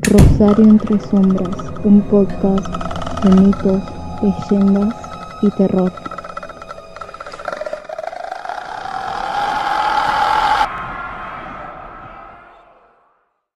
Rosario entre sombras, un podcast de mitos, leyendas y terror.